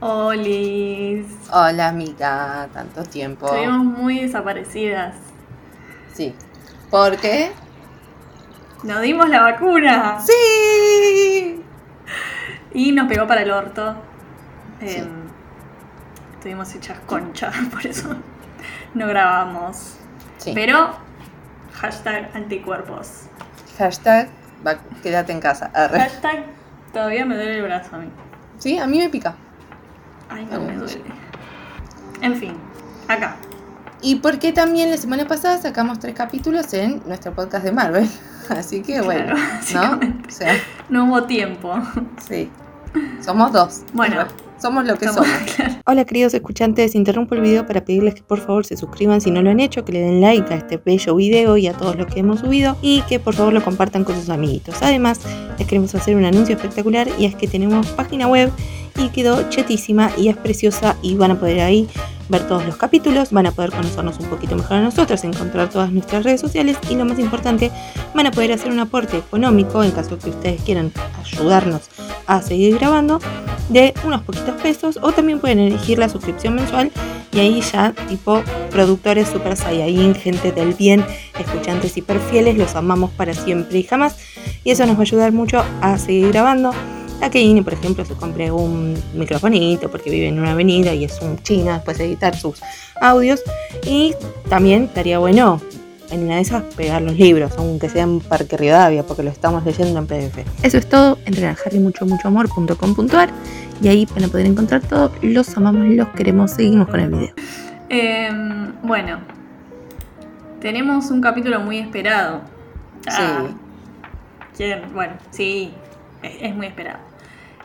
Olis. Hola amiga, tanto tiempo. Estuvimos muy desaparecidas. Sí. ¿Por qué? Nos dimos la vacuna. Sí. Y nos pegó para el orto. Sí. Em, estuvimos hechas concha, por eso no grabamos. Sí. Pero, hashtag anticuerpos. Hashtag quédate en casa. Arre. Hashtag todavía me duele el brazo a mí. Sí, a mí me pica. Ay, no me duele. En fin, acá. Y porque también la semana pasada sacamos tres capítulos en nuestro podcast de Marvel. Así que bueno, Claro, ¿no? O sea, No hubo tiempo. sí. Somos dos. Bueno. Somos lo que Somos-. Hola queridos escuchantes, interrumpo el video para pedirles que por favor se suscriban si no lo han hecho, que le den like a este bello video y a todos los que hemos subido y que por favor lo compartan con sus amiguitos. Además, les queremos hacer un anuncio espectacular y es que tenemos página web y quedó chetísima y es preciosa y van a poder ahí ver todos los capítulos, van a poder conocernos un poquito mejor a nosotros, encontrar todas nuestras redes sociales y lo más importante, van a poder hacer un aporte económico en caso que ustedes quieran ayudarnos a seguir grabando de unos poquitos pesos o también pueden elegir la suscripción mensual y ahí ya tipo productores super saiyajin, gente del bien, escuchantes hiper fieles, los amamos para siempre y jamás y eso nos va a ayudar mucho a seguir grabando. A que Ini, por ejemplo, se compre un microfonito porque vive en una avenida y es un china después de editar sus audios. Y también estaría bueno en una de esas pegar los libros, aunque sea en Parque Rivadavia, porque lo estamos leyendo en PDF. Eso es todo. Entren a harrymuchomuchoamor.com.ar y ahí van a poder encontrar todo. Los amamos, los queremos. Seguimos con el video. Em, bueno, tenemos un capítulo muy esperado. Ah, ¿quién? Bueno, sí, es, es muy esperado.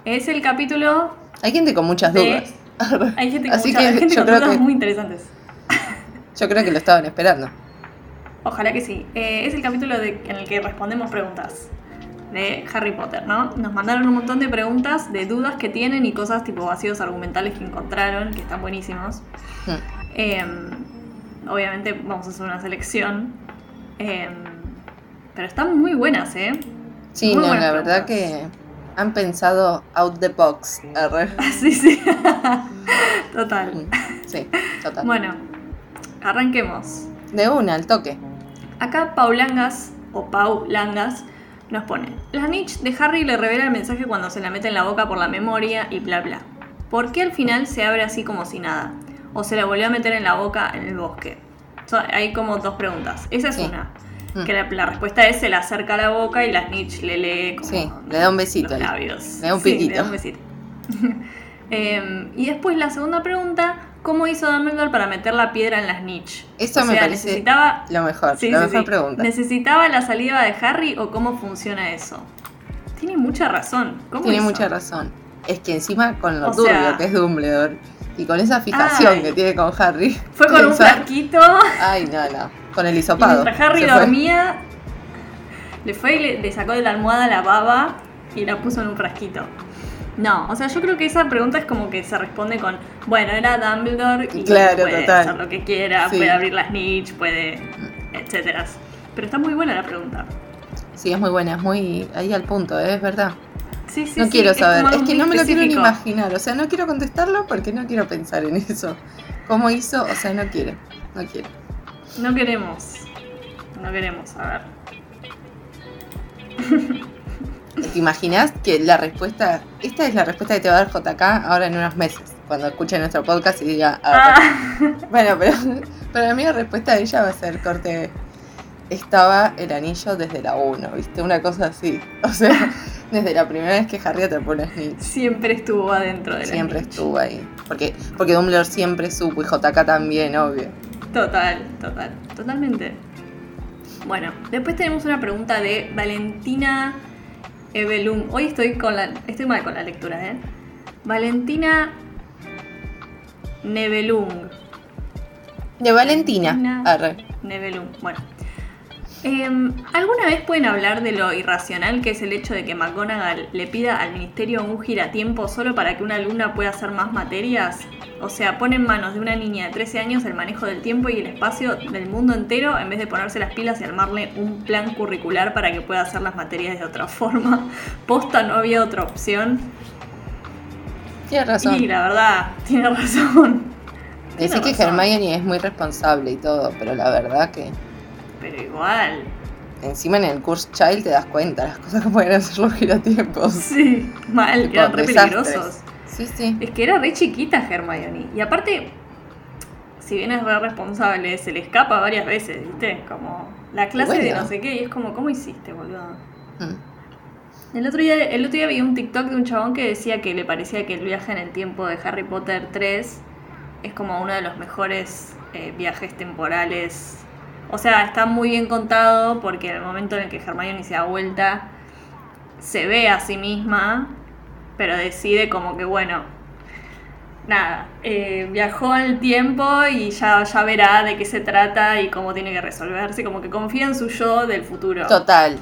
Es el capítulo. Hay gente con muchas De- dudas. Hay gente con, Así mucha- que hay gente yo con creo cosas que- muy interesantes. Yo creo que lo estaban esperando. Ojalá que sí. Eh, es el capítulo de- en el que respondemos preguntas de Harry Potter, ¿no? Nos mandaron un montón de preguntas, de dudas que tienen y cosas tipo vacíos argumentales que encontraron, que están buenísimos. Hmm. Em, obviamente vamos a hacer una selección. Em, pero están muy buenas, ¿eh? Sí, Muy no, la verdad que han pensado out the box. Arre. Sí, sí. Total. Sí, total. Bueno, arranquemos. De una, al toque. Acá Paulangas, o Pau Langas, nos pone: La niche de Harry le revela el mensaje cuando se la mete en la boca por la memoria y bla bla. ¿Por qué al final se abre así como si nada? ¿O se la volvió a meter en la boca en el bosque? So- hay como dos preguntas. Esa es Sí. una. Mm. Que la, la respuesta es: se la acerca a la boca y la snitch le lee como Sí, le da un besito los labios. Le da un Sí, piquito. le da un besito. Em, y después la segunda pregunta: ¿cómo hizo Dumbledore para meter la piedra en la snitch? Eso O me sea, parece necesitaba Lo mejor, Sí, la mejor pregunta. ¿Necesitaba la saliva de Harry o cómo funciona eso? Tiene mucha razón. ¿Cómo Tiene hizo? mucha razón. Es que encima con lo O turbio sea- que es Dumbledore y con esa fijación Ay. que tiene con Harry. Fue con un frasquito Ay, no, no. Con el y hisopado. mientras Harry dormía, le fue y le, le sacó de la almohada la baba y la puso en un frasquito. No, o sea, yo creo que esa pregunta es como que se responde con, bueno, era Dumbledore y Claro, puede total. hacer lo que quiera, Sí. puede abrir las niche, puede, etcétera. Pero está muy buena la pregunta. Sí, es muy buena, es muy ahí al punto, ¿eh? es verdad. Sí, sí, no sí, quiero saber, es, que no me lo quiero ni imaginar, o sea, no quiero contestarlo porque no quiero pensar en eso. ¿Cómo hizo? O sea, no quiero, no quiero. No queremos. No queremos, a ver. ¿Te imaginas que la respuesta, esta es la respuesta que te va a dar JK ahora en unos meses, cuando escuche nuestro podcast y diga, ah, Ah, bueno, pero mí la respuesta de ella va a ser corte, estaba el anillo desde la 1, ¿viste? Una cosa así. O sea, desde la primera vez que Harry atrapó una snitch. siempre estuvo adentro de la Siempre estuvo ahí. Porque, porque Dumbledore siempre supo y JK también, obvio. Total, total, totalmente. Bueno, después tenemos una pregunta de Valentina Evelum. Hoy estoy con la. Estoy mal con la lectura, ¿eh? Valentina Nebelung. De Valentina. Valentina. Arre. Nebelung. Bueno. Em, ¿Alguna vez pueden hablar de lo irracional que es el hecho de que McGonagall le pida al ministerio un giratiempo solo para que una alumna pueda hacer más materias? O sea, pone en manos de una niña de 13 años el manejo del tiempo y el espacio del mundo entero en vez de ponerse las pilas y armarle un plan curricular para que pueda hacer las materias de otra forma. Posta no había otra opción. Tienes razón. Y la verdad, tiene razón. Decís que razón. Hermione es muy responsable y todo, pero la verdad que Pero igual. encima en el Curse Child te das cuenta las cosas que pueden hacer los giratiempos. Sí, mal, eran re desastres. peligrosos. Sí, sí. Es que era re chiquita Hermione. Y aparte, si bien es re responsable, se le escapa varias veces, ¿viste? Como la clase de no sé qué. Y es como, ¿cómo hiciste, boludo? Mm. El otro, día, el otro día vi un TikTok de un chabón que decía que le parecía que el viaje en el tiempo de Harry Potter 3 es como uno de los mejores eh, viajes temporales. O sea, está muy bien contado porque en el momento en el que Hermione se da vuelta, se ve a sí misma, pero decide como que, bueno, nada, eh, viajó en el tiempo y ya, ya verá de qué se trata y cómo tiene que resolverse, como que confía en su yo del futuro. Total.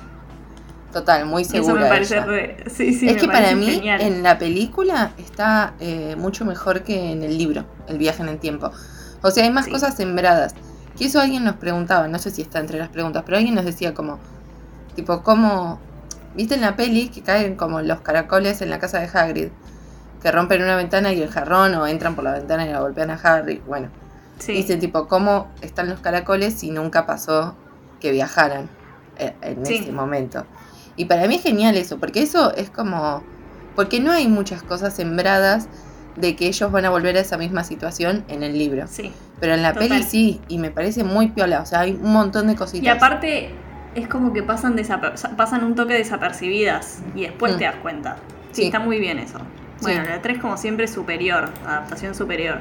Total, muy Y Eso segura. me parece ella. re- sí, sí, es me que para mí genial. en la película está eh, mucho mejor que en el libro, El viaje en el tiempo. O sea, hay más Sí. cosas sembradas. Que eso alguien nos preguntaba, no sé si está entre las preguntas, pero alguien nos decía como, tipo, ¿cómo... ¿Viste en la peli que caen como los caracoles en la casa de Hagrid? Que rompen una ventana y el jarrón o entran por la ventana y la golpean a Harry. Bueno, Sí. Dice tipo, ¿cómo están los caracoles si nunca pasó que viajaran eh, en Sí. ese momento? Y para mí es genial eso, porque eso es como, porque no hay muchas cosas sembradas de que ellos van a volver a esa misma situación en el libro. Sí. Pero en la Total. peli sí, y me parece muy piola, o sea, hay un montón de cositas. Y aparte es como que pasan, desaper- pasan un toque desapercibidas y después Mm. te das cuenta. Sí, Sí. está muy bien eso. Bueno, Sí. la 3 como siempre superior, adaptación superior.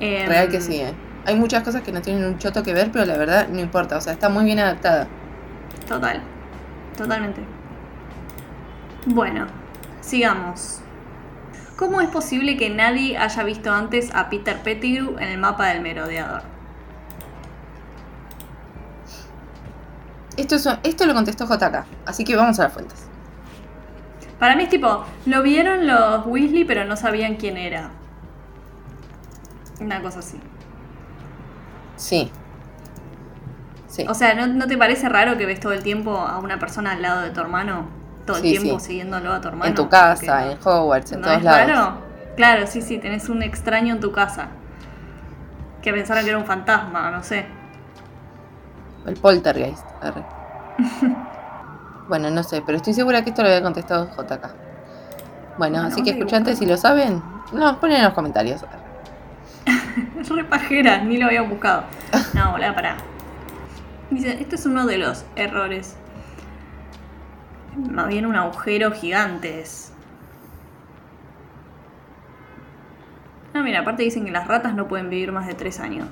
Em, Real que sí, ¿eh? Hay muchas cosas que no tienen un choto que ver, pero la verdad no importa, o sea, está muy bien adaptada. Total, totalmente. Bueno, sigamos. ¿Cómo es posible que nadie haya visto antes a Peter Pettigrew en el mapa del merodeador? Esto, es- esto lo contestó JK, así que vamos a las fuentes. Para mí es tipo, lo vieron los Weasley pero no sabían quién era. Una cosa así. Sí. Sí. O sea, ¿no, no te parece raro que ves todo el tiempo a una persona al lado de tu hermano? Todo el tiempo sí. siguiéndolo a tu hermano. en tu casa, en Hogwarts, en ¿No todos es lados. raro? Claro, sí, sí, tenés un extraño en tu casa. Que pensaron que era un fantasma, no sé. El poltergeist. arre. bueno, no sé, pero estoy segura que esto lo había contestado JK. Bueno, así que escuchantes, si lo saben, nos ponen en los comentarios. Re pajera, ni lo había buscado. No, boludo, pará. Dice, este es uno de los errores. Más bien un agujero gigante es. Ah, mira, aparte dicen que las ratas no pueden vivir más de tres años.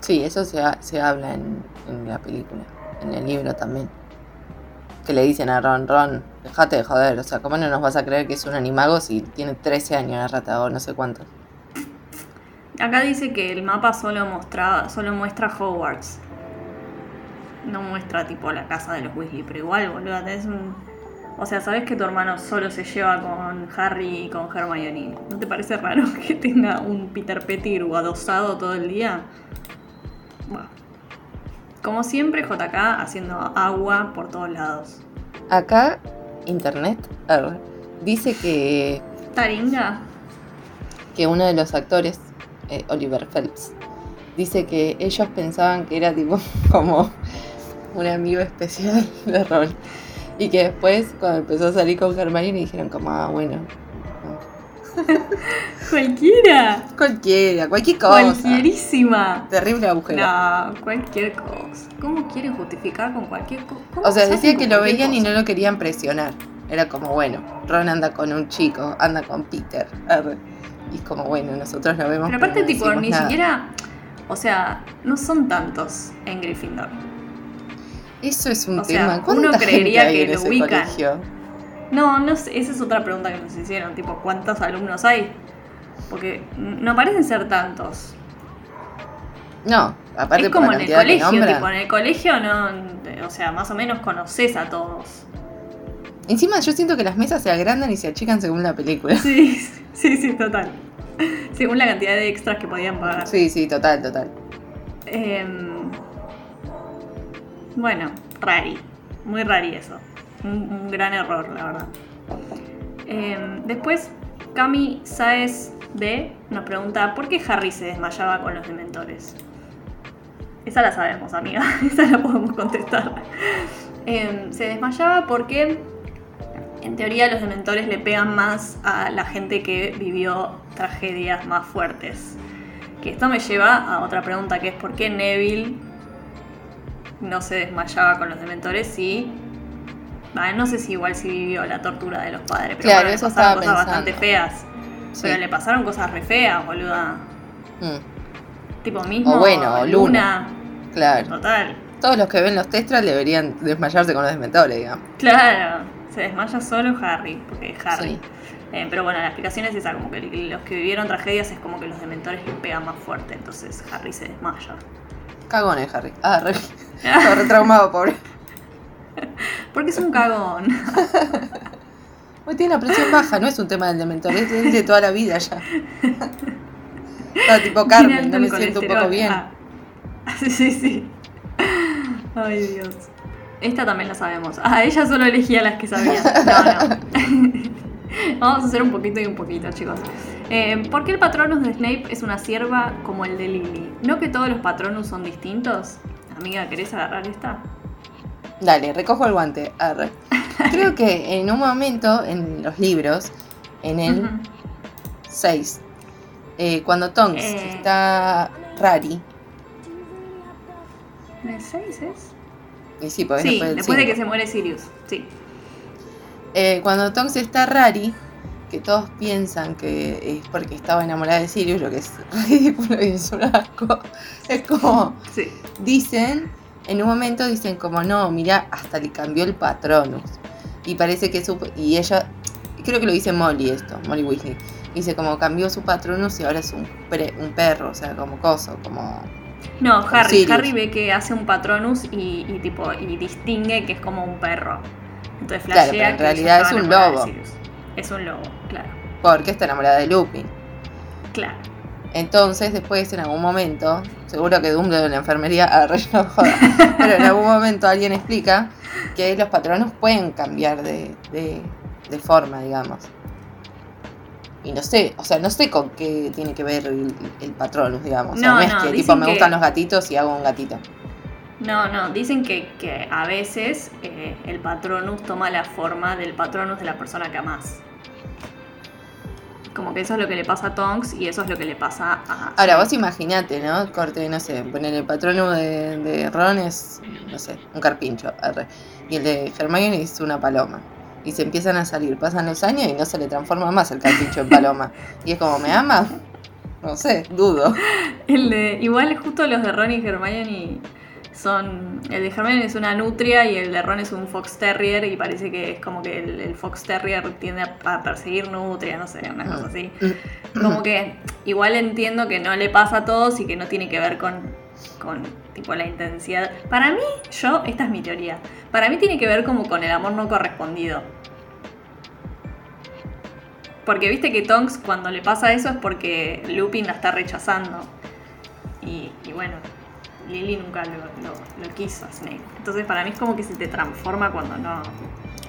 Sí, eso se, ha- se habla en, en la película, en el libro también. Que le dicen a Ron, Ron, dejate de joder, o sea, ¿cómo no nos vas a creer que es un animago si tiene 13 años la rata o no sé cuántos? Acá dice que el mapa solo, mostra, solo muestra Hogwarts. No muestra tipo la casa de los Weasley, pero igual, boludo, tenés un... O sea, sabes que tu hermano solo se lleva con Harry y con Hermione. ¿No te parece raro que tenga un Peter Pettigrew adosado todo el día? Bueno. Como siempre, JK haciendo agua por todos lados. Acá, internet, dice que, Taringa. que uno de los actores, eh, Oliver Phelps, dice que ellos pensaban que era tipo como un amigo especial de Ron. Y que después, cuando empezó a salir con Hermione, dijeron como, ah, bueno, Cualquiera. cualquiera, cualquier cosa. Cualquierísima. Terrible agujero. No, cualquier cosa. ¿Cómo quieren justificar con cualquier cosa? O sea, decía que lo veían y no lo querían presionar. Era como, bueno, Ron anda con un chico, anda con Peter. arre. Y es como, bueno, nosotros lo vemos. Pero aparte, no tipo, ni nada. siquiera. O sea, no son tantos en Gryffindor. Eso es un o sea, tema. uno ¿Cuánta creería que en lo ubican. colegio? No, no sé, esa es otra pregunta que nos hicieron, tipo, ¿cuántos alumnos hay? Porque no parecen ser tantos. No, aparte es como por en el colegio, tipo, en el colegio no, o sea, más o menos conoces a todos. Encima yo siento que las mesas se agrandan y se achican según la película. Sí, sí, sí, total. Según la cantidad de extras que podían pagar. Sí, sí, total, total. Em, bueno, rari. Muy rari eso. Un, gran error, la verdad. Em, después, Cami Saez D nos pregunta ¿por qué Harry se desmayaba con los dementores? Esa la sabemos, amiga. Esa la podemos contestar. Em, se desmayaba porque, en teoría, los dementores le pegan más a la gente que vivió tragedias más fuertes. Que esto me lleva a otra pregunta que es ¿por qué Neville no se desmayaba con los dementores si... Ah, no sé si igual si vivió la tortura de los padres, pero Claro, bueno, le eso pasaron estaba cosas bastante feas. Sí. Pero le pasaron cosas re feas, boluda. Mm, Tipo mismo O bueno, Luna. Luna. claro. Total. Todos los que ven los testras deberían desmayarse con los desmentores, digamos. Claro. Se desmaya solo Harry, porque es Harry. Sí. Eh, pero bueno, la explicación es esa, como que los que vivieron tragedias es como que los dementores les pegan más fuerte, entonces Harry se desmaya. Cagones, Harry. Ah, re, todo re traumado, pobre. Porque es un cagón. Hoy tiene la presión baja, no es un tema del dementor, es de toda la vida ya. Está tipo Carmen, no me siento un poco bien. Ah. Sí, sí, sí. Ay, Dios. Esta también la sabemos. Ah, ella solo elegía las que sabía. No, no. Vamos a hacer un poquito y un poquito, chicos. Eh, ¿Por qué el patronus de Snape es una sierva como el de Lily? ¿No que todos los patronus son distintos? Amiga, ¿querés agarrar esta? Dale, recojo el guante. Arre. Creo que en un momento en los libros, en el Ujú. 6, eh, cuando Tonks Eh. está Rari, ¿En el 6 es? y sí, después, de que se muere Sirius. Sí. Eh, cuando Tonks está Rari, que todos piensan que es porque estaba enamorada de Sirius, lo que es ridículo y es un asco. Es como, Sí. dicen, en un momento dicen como, no, mira, hasta le cambió el patronus. Y parece que su, y ella, creo que lo dice Molly esto, Molly Weasley. Dice como cambió su patronus y ahora es un, pre- un perro, o sea, como coso, como... No, Harry. Sirius. Harry ve que hace un patronus y, y tipo y distingue que es como un perro. Entonces Claro, flashea pero en realidad es un lobo. Es un lobo, claro. Porque está enamorada de Lupin. Claro. Entonces, después, en algún momento, seguro que Dumbledore en la enfermería, ah, re, no joda, pero en algún momento alguien explica que los patronos pueden cambiar de, de- de forma, digamos. Y no sé, o sea, no sé con qué tiene que ver el, el patronus, digamos. O sea, No, no, es no, que tipo me que- gustan los gatitos y hago un gatito. No, no, dicen que, que a veces eh, el patronus toma la forma del patronus de la persona que amás. Como que eso es lo que le pasa a Tonks y eso es lo que le pasa a. Ahora, vos imaginate, ¿no? Corte, no sé, poner el patronus de, de Ron es, no sé, un carpincho. arre. Y el de Hermione es una paloma. Y se empiezan a salir, pasan los años y no se le transforma más el carpincho en paloma. Y es como, ¿me ama? No sé, dudo. El de, igual justo los de Ron y Hermione son... El de Hermione es una nutria y el de Ron es un fox terrier y parece que es como que el, fox terrier tiende a, perseguir nutria, no sé, una cosa así. Como que igual entiendo que no le pasa a todos y que no tiene que ver con, con tipo la intensidad. Para mí, yo, esta es mi teoría, para mí tiene que ver como con el amor no correspondido. Porque viste que Tonks cuando le pasa eso es porque Lupin la está rechazando. Y bueno, Lily nunca lo, lo- lo quiso a Snape. Entonces para mí es como que se te transforma cuando no,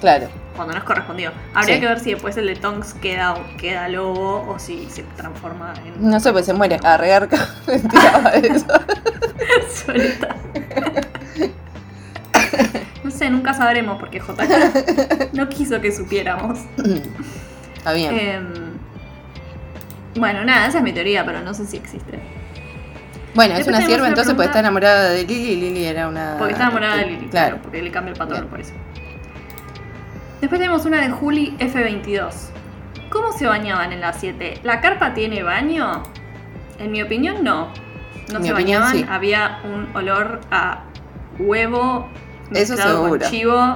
Claro. cuando no es correspondido. Habría Sí. que ver si después el de Tonks queda, queda lobo o si se transforma en No sé, pues se muere. A regar tiraba eso. Suelta. No sé, nunca sabremos porque JK no quiso que supiéramos. Está bien. Em, bueno, nada, esa es mi teoría, pero no sé si existe. Bueno, es una sierva entonces pregunta- está enamorada de Lily y Lily era una. Porque está enamorada de Lily, claro, Claro. porque le cambia el patrón Bien. por eso. Después tenemos una de Juli F22. ¿Cómo se bañaban en la 7? ¿La carpa tiene baño? En mi opinión, no. No mi se opinión, bañaban, sí. había un olor a huevo Eso mezclado con chivo.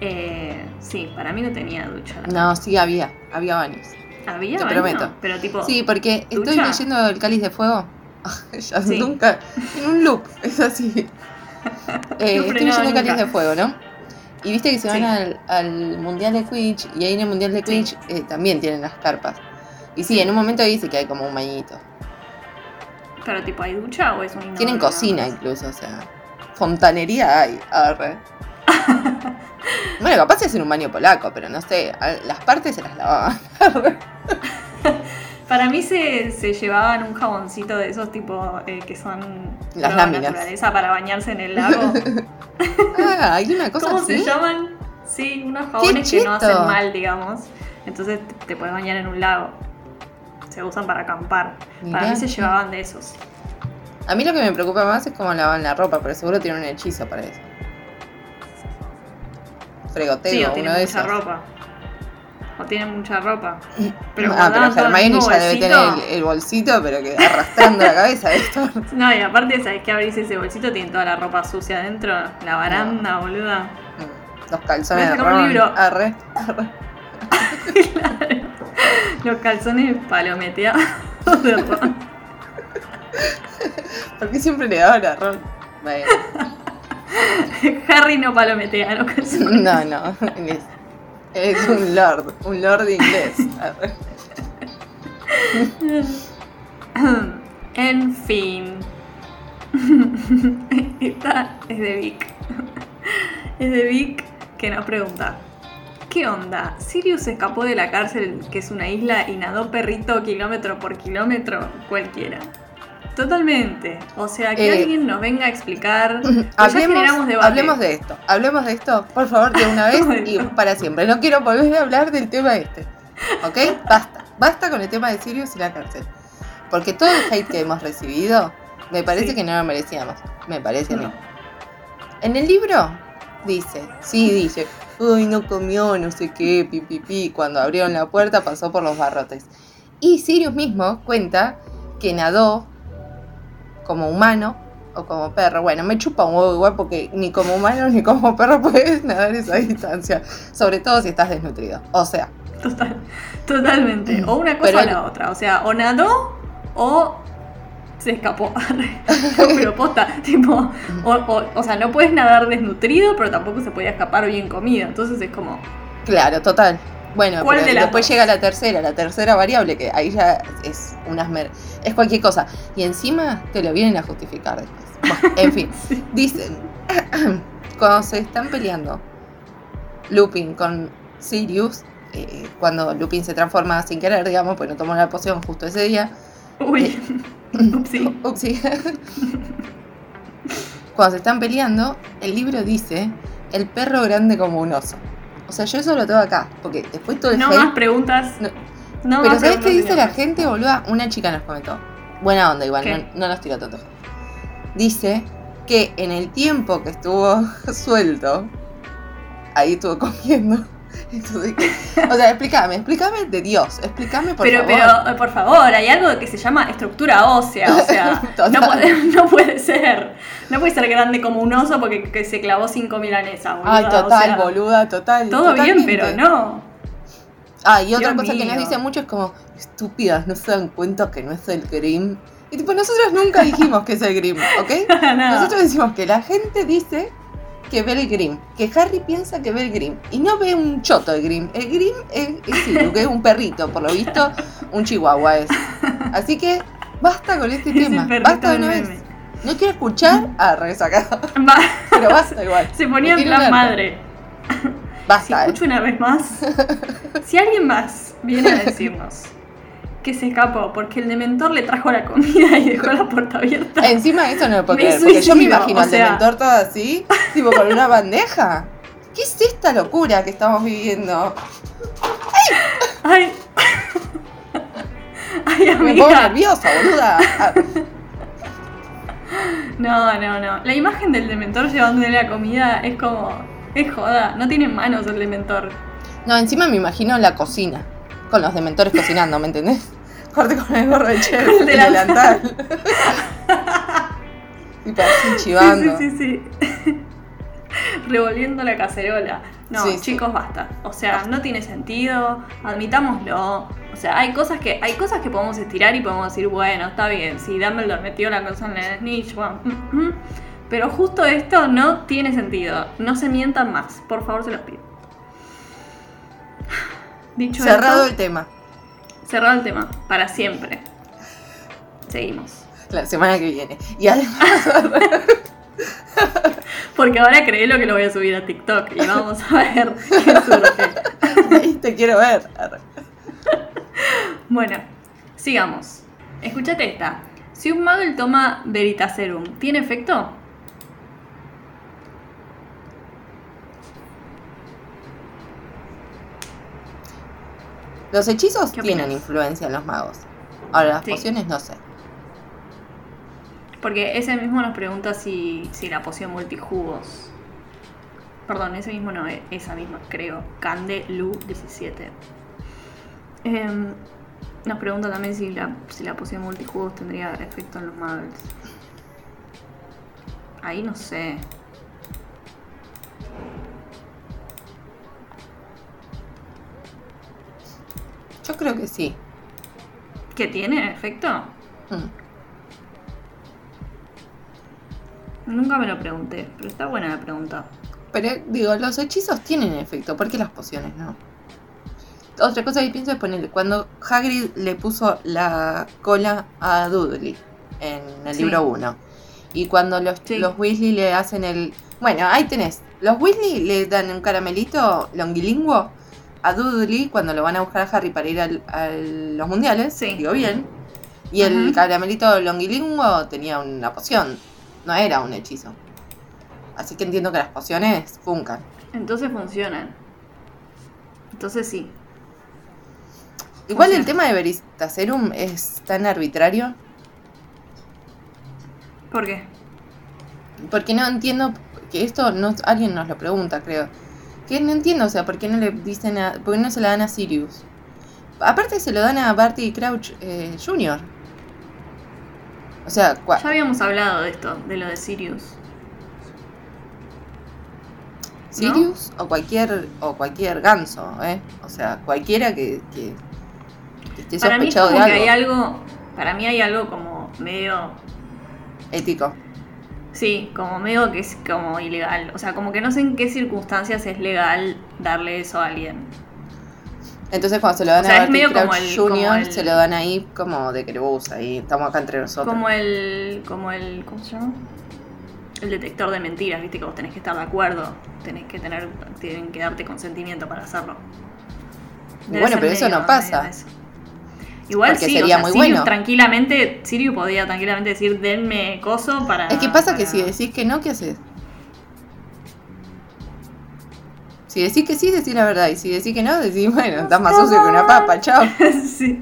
Eh, Sí, para mí no tenía ducha. No, sí había, había baños. Había te baño, prometo. Pero tipo. Sí, porque estoy ¿Ducha? leyendo el cáliz de fuego. Sí. nunca. En un loop, es así. Eh, No estoy leyendo nunca. de fuego, ¿no? Y viste que se van Sí. al, al mundial de Quidditch y ahí en el mundial de Sí. Quidditch eh, también tienen las carpas. Y sí, en un momento dice que hay como un bañito. Pero tipo, ¿hay ducha o es un Tienen cocina incluso, o sea. Fontanería hay. Arre. bueno, capaz es en un baño polaco, pero no sé. Las partes se las lavaban. Para mí se, se llevaban un jaboncito de esos tipo eh, que son Las láminas. naturaleza para bañarse en el lago. ah, hay una cosa ¿Cómo así. se llaman? Sí, unos jabones que no hacen mal, digamos. Entonces te, puedes bañar en un lago. Se usan para acampar. Para mí se llevaban de esos. A mí lo que me preocupa más es cómo lavan la ropa, pero seguro tienen un hechizo para eso. Fregoteo, sí, o uno de esos. ropa. O tienen mucha ropa. Pero ah, pero Hermione ya debe tener el, el bolsito, pero que arrastrando la cabeza esto. No, y aparte, ¿sabes que abrís ese bolsito? Tiene toda la ropa sucia adentro. La baranda, boluda. Mm, Los calzones de un Ron. libro. Arre, arre. Los calzones palometeados de Ron. ¿Por qué siempre le daban a Ron? Harry no palometea los calzones. no, no. Es, un lord, un lord inglés. En fin. Esta es de Vic. Es de Vic que nos pregunta. ¿Qué onda? ¿Sirius escapó de la cárcel, que es una isla, y nadó perrito kilómetro por kilómetro? Cualquiera. Totalmente. O sea, que Eh, alguien nos venga a explicar. Pues Hablemos, de esto, hablemos de esto, por favor, de una vez y para siempre. No quiero volver a hablar del tema este. ¿Ok? Basta. Basta con el tema de Sirius y la cárcel. Porque todo el hate que hemos recibido, me parece Sí. que no lo merecíamos. Me parece a mí. No. En el libro dice, sí dice, uy, no comió, no sé qué, pi, pi, pi. Cuando abrieron la puerta pasó por los barrotes. Y Sirius mismo cuenta que nadó como humano o como perro. Bueno, me chupa un huevo igual porque ni como humano ni como perro puedes nadar esa distancia. Sobre todo si estás desnutrido. O sea, Total, totalmente. O una cosa o la otra. O sea, o nadó o se escapó. Pero posta, tipo, o, o, o sea, no puedes nadar desnutrido, pero tampoco se podía escapar bien comido. Entonces es como, claro, total. Bueno, ¿Cuál pero de las después llega la tercera, la tercera variable, que ahí ya es unas mer es cualquier cosa. Y encima te lo vienen a justificar después. Bueno, en fin, dicen, cuando se están peleando Lupin con Sirius, eh, cuando Lupin se transforma sin querer, digamos, pues no tomó la poción justo ese día, uy, upsi. Upsi. Cuando se están peleando, el libro dice el perro grande como un oso. O sea, yo eso lo tengo acá, porque después todo el No hate- más preguntas. No. No Pero más ¿sabes qué dice la gente, boluda? Una chica nos comentó. Buena onda igual, ¿Qué? no, no nos tiró tanto. Dice que en el tiempo que estuvo suelto, ahí estuvo comiendo. Entonces, o sea, explícame, explícame de Dios, explícame por pero, favor. pero, por favor, hay algo que se llama estructura ósea, o sea, no puede, no puede ser. No puede ser grande como un oso porque que se clavó cinco milanesas, boluda, Ay, o total, sea, boluda, total. Todo bien, pero no. Ah, y otra Dios cosa que nos mío. dice mucho es como, estúpidas, no se dan cuenta que no es el Grimm. Y tipo, nosotros nunca dijimos que es el Grimm, ¿ok? Nada. Nosotros decimos que la gente dice que ve el Grimm, que Harry piensa que ve el Grimm, y no ve un choto el Grimm. El Grimm es, es que es un perrito, por lo visto, un chihuahua es. Así que, basta con este Es tema, basta de una meme. vez. No quiero escuchar a resacado, Va. pero basta igual. Se ponía en plan madre. Si Basta, eh. escucho una vez más, si alguien más viene a decirnos que se escapó porque el dementor le trajo la comida y dejó la puerta abierta. Encima eso no lo puedo Me creer, porque yo me imagino o al sea. dementor todo así, tipo con una bandeja. ¿Qué es esta locura que estamos viviendo? Ay. Ay, Me pongo amiga. nerviosa, boluda. Ah, No, no, no. La imagen del dementor llevándole la comida es como. Es joda. No tiene manos el dementor. No, encima me imagino la cocina, con los dementores cocinando, ¿me entendés? Corte con el gorro de chef, el el delantal. delantal. tipo así Sí, chivando. sí, sí, sí. Revolviendo la cacerola. No, Sí, sí. chicos, basta. O sea, no tiene sentido, admitámoslo. O sea, hay cosas que hay cosas que podemos estirar y podemos decir, bueno, está bien, si Dumbledore metió la cosa en la snitch, bueno, mm, mm. pero justo esto no tiene sentido. No se mientan más, por favor, se los pido. Dicho Cerrado el tema. cerrado el tema, para siempre. Seguimos. La semana que viene. Y además, Porque ahora creé lo que lo voy a subir a TikTok y vamos a ver qué surge. te quiero ver. Bueno, sigamos. Escúchate esta. Si un Muggle toma Veritaserum, ¿tiene efecto? Los hechizos ¿Qué tienen influencia en los magos. Ahora, las Sí. pociones no sé. Porque ese mismo nos pregunta si, si la poción multijugos. Perdón, ese mismo no, e- esa misma, creo. Cande Lu 17. Em, nos pregunta también si la, si la poción multijugos tendría efecto en los muggles. Ahí no sé. Yo creo que sí. ¿Qué tiene efecto? Mm. Nunca me lo pregunté, pero está buena la pregunta. Pero digo, los hechizos tienen efecto, ¿por qué las pociones no? Otra cosa que pienso es ponerle, cuando Hagrid le puso la cola a Dudley en el Sí. libro 1, y cuando los, Sí. los Weasley le hacen el... Bueno, ahí tenés, los Weasley le dan un caramelito longilingüo a Dudley cuando lo van a buscar a Harry para ir al- a los mundiales, Sí. digo bien, y el caramelito longilingüo tenía una poción, no era un hechizo. Así que entiendo que las pociones funcan. Entonces funcionan. Entonces sí. Igual el tema de Veristaserum es tan arbitrario ¿Por qué? porque no entiendo que esto no alguien nos lo pregunta, creo. Que no entiendo, o sea, por qué no le dicen a, por qué no se la dan a Sirius. Aparte se lo dan a Barty Crouch eh, Jr. O sea, Ya habíamos hablado de esto, de lo de Sirius. Sirius o cualquier o cualquier ganso, ¿eh? O sea, cualquiera que, que, que esté Para mí es sospechado como de que algo, hay algo. Para mí hay algo como medio. ético. Sí, como medio que es como ilegal. O sea, como que no sé en qué circunstancias es legal darle eso a alguien. Entonces cuando se lo dan O sea, a Barty medio Crouch como el- Jr. como el- se lo dan ahí como de querubus, ahí estamos acá entre nosotros. Como el. como el. ¿Cómo se llama? El detector de mentiras, viste que vos tenés que estar de acuerdo. Tenés que tener. Tienen que darte consentimiento para hacerlo. Debe Bueno, pero eso no pasa. eso. Igual Porque sí, sería o sea, muy Sirius bueno. tranquilamente, Sirius podía tranquilamente decir, denme coso para... Es que pasa que si decís que no, ¿qué haces? Si decís que sí, decís la verdad. Y si decís que no, decís, bueno, estás más sucio que una papa, chao. sí.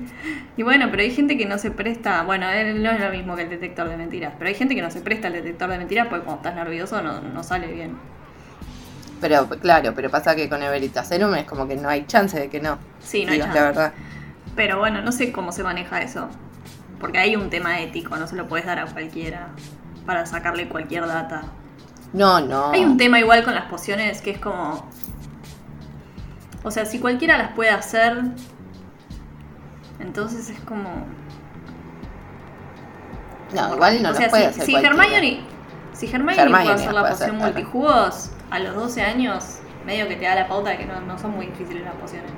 Y bueno, pero hay gente que no se presta, bueno, él no es lo mismo que el detector de mentiras, pero hay gente que no se presta al detector de mentiras porque cuando estás nervioso no, no sale bien. Pero claro, pero pasa que con el Veritaserum es como que no hay chance de que no. Sí, no hay chance. la verdad. Pero bueno, no sé cómo se maneja eso. Porque hay un tema ético, no se lo puedes dar a cualquiera para sacarle cualquier data. No, no. Hay un tema igual con las pociones que es como. O sea, si cualquiera las puede hacer. Entonces es como. No, igual no o sea, puede si, hacer si cualquiera. Hermione. Si Hermione, Hermione puede hacer la puede poción hacer, claro. multijugos a los 12 años, medio que te da la pauta de que no, no son muy difíciles las pociones.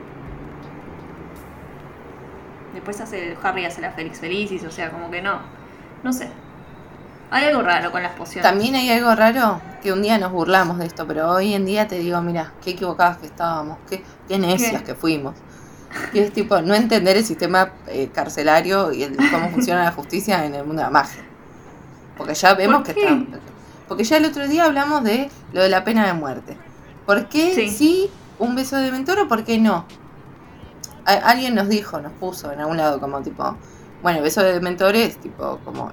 Después hace Harry hace la Félix Felicis, o sea, como que no. No sé. Hay algo raro con las pociones. También hay algo raro que un día nos burlamos de esto, pero hoy en día te digo, mira, qué equivocadas que estábamos, qué, qué necias ¿Qué? que fuimos. Que es tipo no entender el sistema eh, carcelario y el, cómo funciona la justicia en el mundo de la magia. Porque ya vemos ¿Por que está. Porque ya el otro día hablamos de lo de la pena de muerte. ¿Por qué Sí. sí un beso de mentor o por qué no? Alguien nos dijo, nos puso en algún lado como tipo, bueno, beso de mentor es tipo como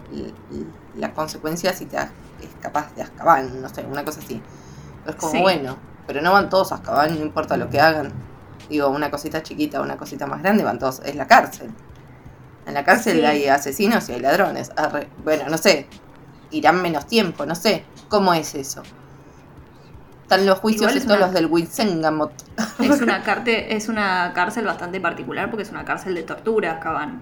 la consecuencia si te escapas de Azkaban, no sé, una cosa así. Pero es como, Sí. bueno, pero no van todos a Azkaban, no importa lo que hagan. Digo, una cosita chiquita, una cosita más grande, van todos, es la cárcel. En la cárcel Sí. hay asesinos y hay ladrones. Arre. Bueno, no sé, irán menos tiempo, no sé. ¿Cómo es eso? Están los juicios es estos una- los del Winsengamot. Es una, carte- es una cárcel bastante particular porque es una cárcel de tortura, Azkaban.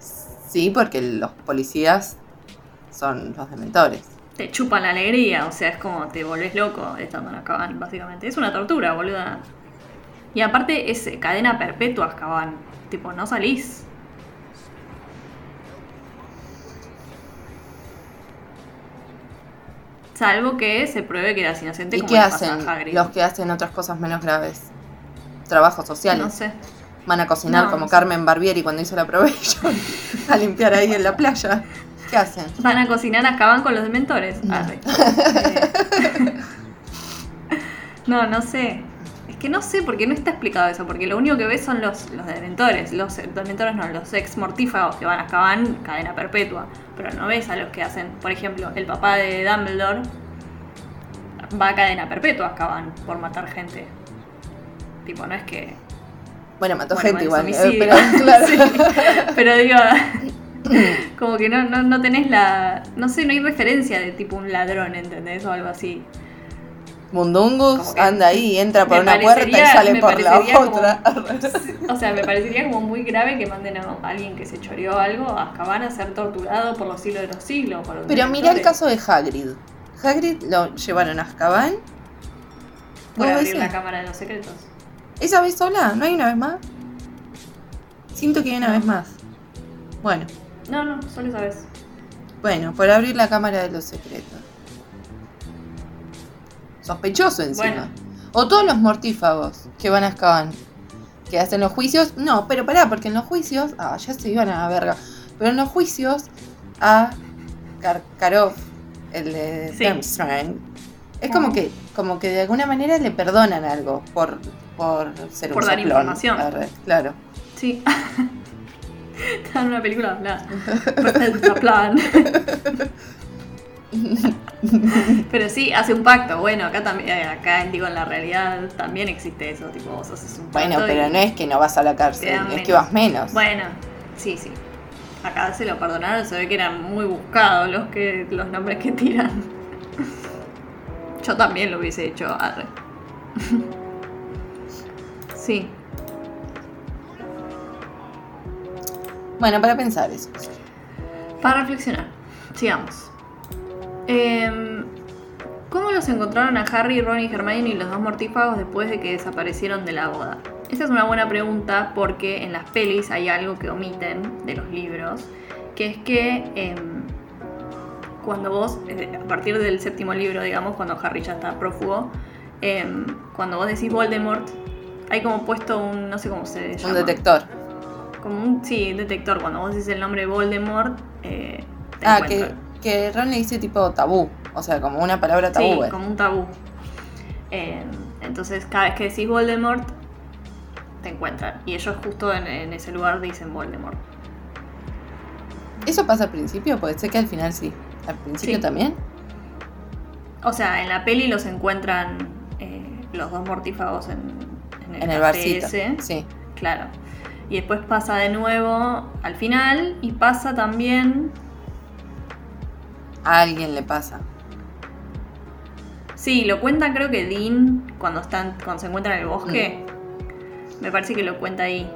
Sí, porque los policías son los dementores. Te chupan la alegría, o sea, es como te volvés loco estando en Azkaban, básicamente. Es una tortura, boluda. Y aparte es eh, cadena perpetua Azkaban. Tipo, no salís. Salvo que se pruebe que eras inocente ¿Y como qué hacen los que hacen otras cosas menos graves? Trabajos sociales. No sé. Van a cocinar No, como no sé. Carmen Barbieri cuando hizo la probation. a limpiar ahí en la playa. ¿Qué hacen? Van a cocinar Azkaban con los dementores. No. Arre. Eh, no, no sé. Que no sé porque no está explicado eso, porque lo único que ves son los, los dementores. Los dementores no, los ex mortífagos que van a Azkaban cadena perpetua. Pero no ves a los que hacen, por ejemplo, el papá de Dumbledore va a cadena perpetua a Azkaban por matar gente. Tipo, no es que Bueno, mató Bueno, gente igual. eh, pero claro. Sí, pero digo, como que no, no, no tenés la. No sé, no hay referencia de tipo un ladrón, ¿entendés? O algo así. Mundungus anda ahí, entra por una puerta y sale por la como- otra. O sea, me parecería como muy grave que manden a alguien que se choreó algo a Azkaban a ser torturado por los siglos de los siglos. por los Pero mira el caso de Hagrid. Hagrid lo llevaron a Azkaban. Por abrir la cámara de los secretos. ¿Esa vez sola? ¿No hay una vez más? Siento que hay una vez más. Bueno, No, no, solo esa vez. bueno, por abrir la cámara de los secretos. Sospechoso encima. Bueno. O todos los mortífagos que van a Azkaban. Que hacen los juicios. No, pero pará, porque en los juicios. Ah, ya se iban a la verga. Pero en los juicios a Karkarov, el de Sí. Durmstrang, es como que, como que de alguna manera le perdonan algo por, por ser Por un dar soplón. información. Claro. Sí. Está en una película. Perfecto plan. Pero sí, hace un pacto. Bueno, acá también, eh, acá digo en la realidad también existe eso, tipo vos haces un pacto. Bueno, pero no es que no vas a la cárcel, es que vas menos. Bueno, sí, sí. Acá se lo perdonaron, se ve que eran muy buscados los que los nombres que tiran. Yo también lo hubiese hecho, arre. Sí. Bueno, para pensar eso. Para reflexionar, sigamos. Em, ¿Cómo los encontraron a Harry, Ron y Hermione y los dos mortífagos después de que desaparecieron de la boda? Esta es una buena pregunta porque en las pelis hay algo que omiten de los libros, que es que em, cuando vos, eh, a partir del séptimo libro, digamos, cuando Harry ya está prófugo, em, cuando vos decís Voldemort, hay como puesto un, no sé cómo se llama. Un detector. Como un, sí, un detector. Cuando vos decís el nombre Voldemort, eh, te Ah, que. Que Ron le dice tipo tabú. O sea, como una palabra tabú. Sí, eh. como un tabú. Eh, entonces, cada vez que decís Voldemort, te encuentran. Y ellos justo en, en ese lugar dicen Voldemort. ¿Eso pasa al principio? Puede ser que al final sí. ¿Al principio Sí. también? O sea, en la peli los encuentran eh, los dos mortífagos en, en el, En el barcito. ese. Sí. Claro. Y después pasa de nuevo al final y pasa también A alguien le pasa. Sí, lo cuenta creo que Dean cuando están, cuando se encuentran en el bosque. Me parece que lo cuenta ahí.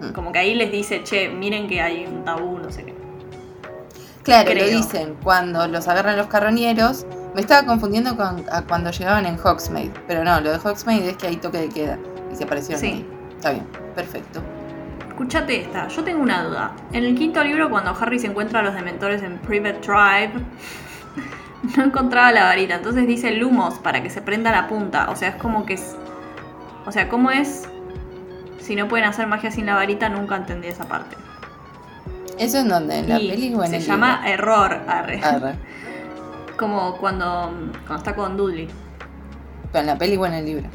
Mm. Como que ahí les dice, che, miren que hay un tabú, no sé qué. Claro, Creo. lo dicen cuando los agarran los carroñeros. Me estaba confundiendo con a cuando llegaban en Hogsmeade. Pero no, lo de Hogsmeade es que hay toque de queda. Y se aparecieron Sí. ahí. Está bien, perfecto. Escuchate esta, yo tengo una duda. En el quinto libro, cuando Harry se encuentra a los dementores en Private Drive, no encontraba la varita. Entonces dice Lumos para que se prenda la punta. O sea, es como que es. O sea, ¿cómo es? Si no pueden hacer magia sin la varita, nunca entendí esa parte. ¿Eso en donde? ¿En la Y peli o en se el llama libro? error, arre. Arre. Como cuando, cuando está con Dudley. ¿Pero en la peli o en el libro?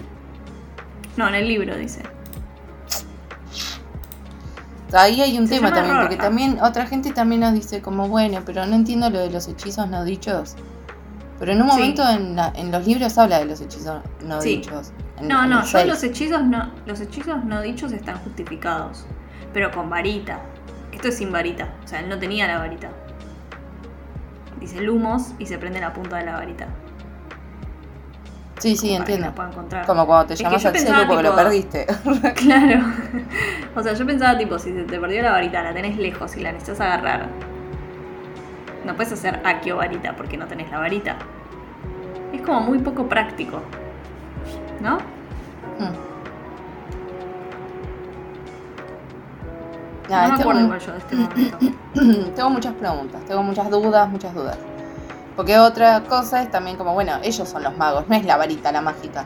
No, en el libro dice. Ahí hay un Se tema también, porque también otra gente también nos dice como, bueno, pero no entiendo lo de los hechizos no dichos. Pero en un Sí. momento en, la- en los libros habla de los hechizos no Sí. dichos. En- No, en no, yo los hechizos no, los hechizos no dichos están justificados, pero con varita. Esto es sin varita, o sea, él no tenía la varita. Dice lumos y se prende la punta de la varita. Sí, sí, que entiendo. la pueda encontrar. Como cuando te llamas al celu porque lo perdiste. Claro. O sea, yo pensaba, tipo, si se te perdió la varita, la tenés lejos y la necesitas agarrar. No puedes hacer aquio varita porque no tenés la varita. Es como muy poco práctico. ¿No? Mm. No me acuerdo igual yo de este momento. tengo muchas preguntas, tengo muchas dudas, muchas dudas. Porque otra cosa es también como, bueno, ellos son los magos, no es la varita la mágica.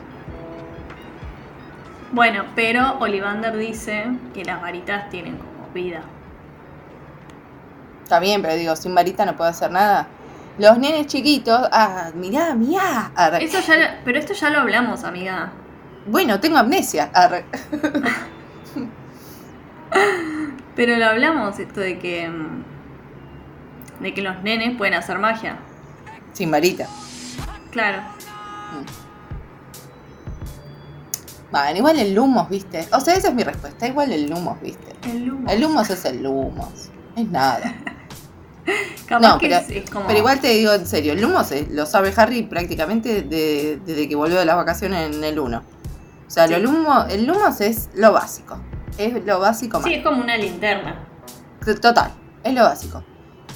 Bueno, pero Olivander dice que las varitas tienen como vida. Está bien, pero digo, sin varita no puedo hacer nada. Los nenes chiquitos, ah, mirá, mirá. arre. Eso ya, lo- pero esto ya lo hablamos, amiga. Bueno, tengo amnesia. arre. Pero lo hablamos esto de que mm, de que los nenes pueden hacer magia. Sin varita. Claro. Bueno, igual el lumos, viste. O sea, esa es mi respuesta. Igual el lumos, viste. El lumos. El lumos es el lumos. Es nada. No, pero, es, es como pero igual te digo en serio, el lumos es- lo sabe Harry prácticamente de- desde que volvió de las vacaciones en el 1. O sea, Sí. lo lumos, el lumos es lo básico. Es lo básico Sí, más. es como una linterna. Total, es lo básico.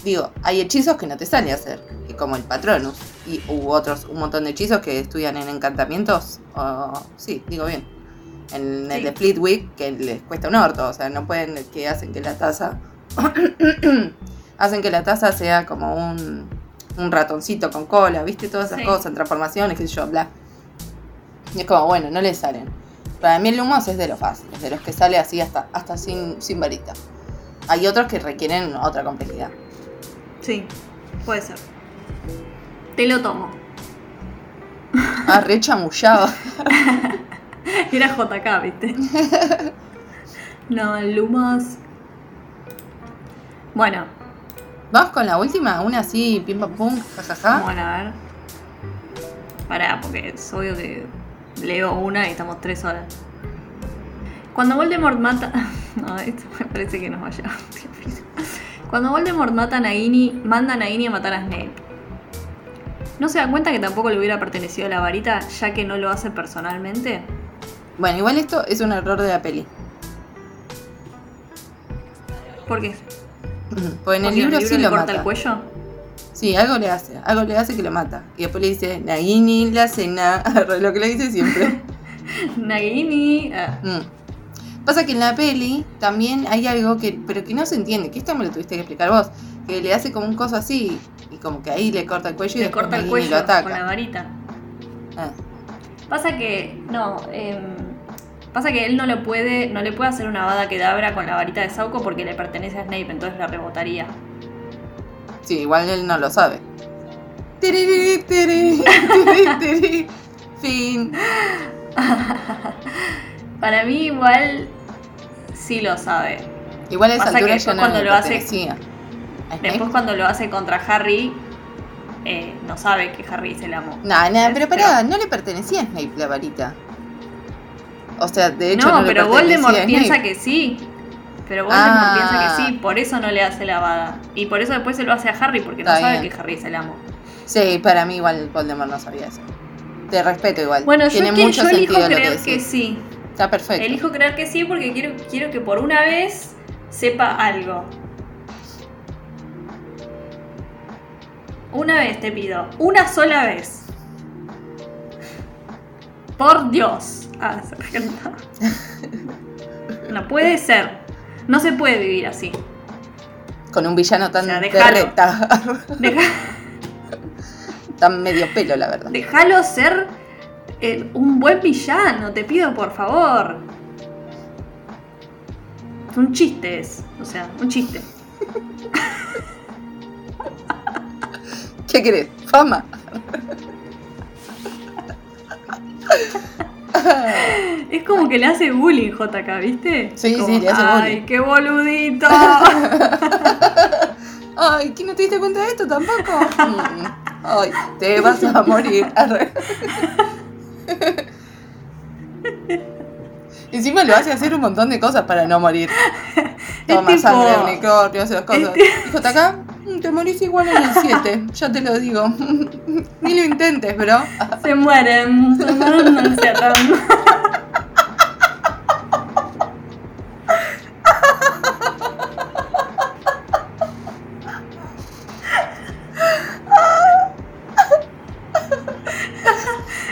Digo, hay hechizos que no te sale hacer, que como el Patronus. Y hubo otros, un montón de hechizos que estudian en encantamientos. o- sí, digo bien. En el de Fleetwick, que les cuesta un orto. O sea, no pueden, que hacen que la taza. hacen que la taza sea como un, un ratoncito con cola, ¿viste? Todas esas Sí. cosas, transformaciones, qué sé yo, bla. Y es como, bueno, no les salen. Para mí el lumos es de los fáciles, de los que sale así hasta, hasta sin, sin varita. Hay otros que requieren otra complejidad. Sí, puede ser. Te lo tomo. Ah, re. Era JK, ¿viste? no, el lumos. Bueno, Vamos con la última, una así, pim pam pum, jajaja. bueno, a ver. Pará, porque es obvio que leo una y estamos tres horas. Cuando Voldemort mata. No, esto me parece que nos vaya. Cuando Voldemort mata a Nagini, manda a Nagini a matar a Snape. ¿No se da cuenta que tampoco le hubiera pertenecido la varita, ya que no lo hace personalmente? Bueno, igual esto es un error de la peli. Porque, Pues en el porque libro, sí le lo corta mata. el cuello. Sí, algo le hace, algo le hace que lo mata. Y después le dice, Nagini, la cena, lo que le dice siempre. Nagini. ah, Mm. Pasa que en la peli también hay algo que, pero que no se entiende, que esto me lo tuviste que explicar vos, que le hace como un coso así, y como que ahí le corta el cuello y le corta el cuello lo ataca. con la varita. Ah. Pasa que. No, em, pasa que él no le puede. No le puede hacer una vada kedabra con la varita de Sauco porque le pertenece a Snape, entonces la rebotaría. Sí, igual él no lo sabe. Fin. Para mí igual sí lo sabe. Igual esa que altura ya después no cuando lo hace-. Después cuando lo hace contra Harry, eh, no sabe que Harry es el amo. Nah, nah, ¿Ves? pero pará, no le pertenecía a Snape la varita. O sea, de hecho no, no, pero Voldemort piensa que sí. Pero Voldemort Ah. piensa que sí, por eso no le hace la vada. Y por eso después se lo hace a Harry, porque no sabe que Harry es el amo. Sí, para mí igual Voldemort no sabía eso. Te respeto igual. Bueno, Tiene yo, que, mucho yo elijo sentido lo que que sí. Está perfecto. Elijo creer que sí porque quiero, quiero que por una vez sepa algo. Una vez te pido, una sola vez. Por Dios. Ah, se. No puede ser. No se puede vivir así. Con un villano tan O sea. Deja- tan medio pelo, la verdad. Déjalo ser un buen villano, te pido por favor. Un chiste es, o sea, un chiste. ¿Qué querés? Fama. Es como que le hace bullying JK, ¿viste? Sí, Como, sí, le hace Ay, bullying". qué boludito. Ay, ¿qué no te diste cuenta de esto tampoco? Mm. Ay, te vas a morir. Encima lo hace hacer un montón de cosas para no morir. Toma tipo- sangre, unicornio, esas cosas. es Dijo, acá, te morís igual en el 7, ya te lo digo. Ni lo intentes, bro. Se mueren. Se mueren en Seattle.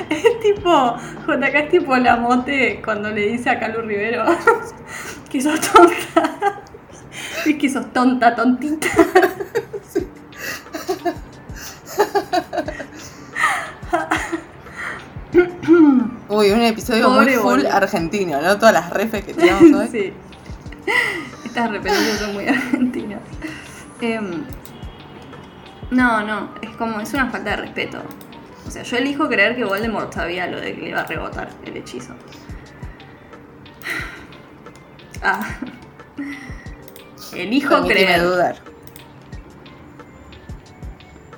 Es tipo, JK es tipo la mote cuando le dice a Calu Rivero que sos tonta. Es que sos tonta, tontita. Uy, un episodio Pobre muy full boludo. argentino, ¿no? Todas las refes que tiramos hoy. Sí. Estas referencias son muy argentinas. Em, no, no, es como, es una falta de respeto. O sea, yo elijo creer que Voldemort sabía lo de que le iba a rebotar el hechizo. Ah. Elijo Permíteme creer. dudar.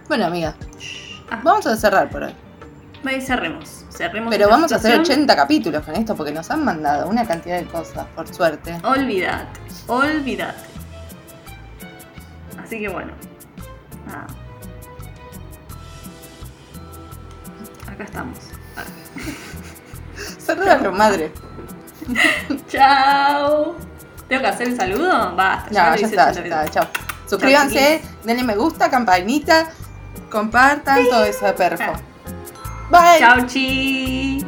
Bueno, amiga, Ah, vamos a cerrar por hoy. y cerremos. Cerremos Pero vamos a hacer situación. 80 capítulos con esto porque nos han mandado una cantidad de cosas, por suerte. Olvídate, olvídate. Así que bueno. Nada. Acá estamos. Ah. Cerralo, madre. Chao. ¿Tengo que hacer el saludo? Basta. No, ya está, ya 80 está, chao. Suscríbanse, denle me gusta, campanita, compartan todo eso de perfo. Bye. Chao, chi.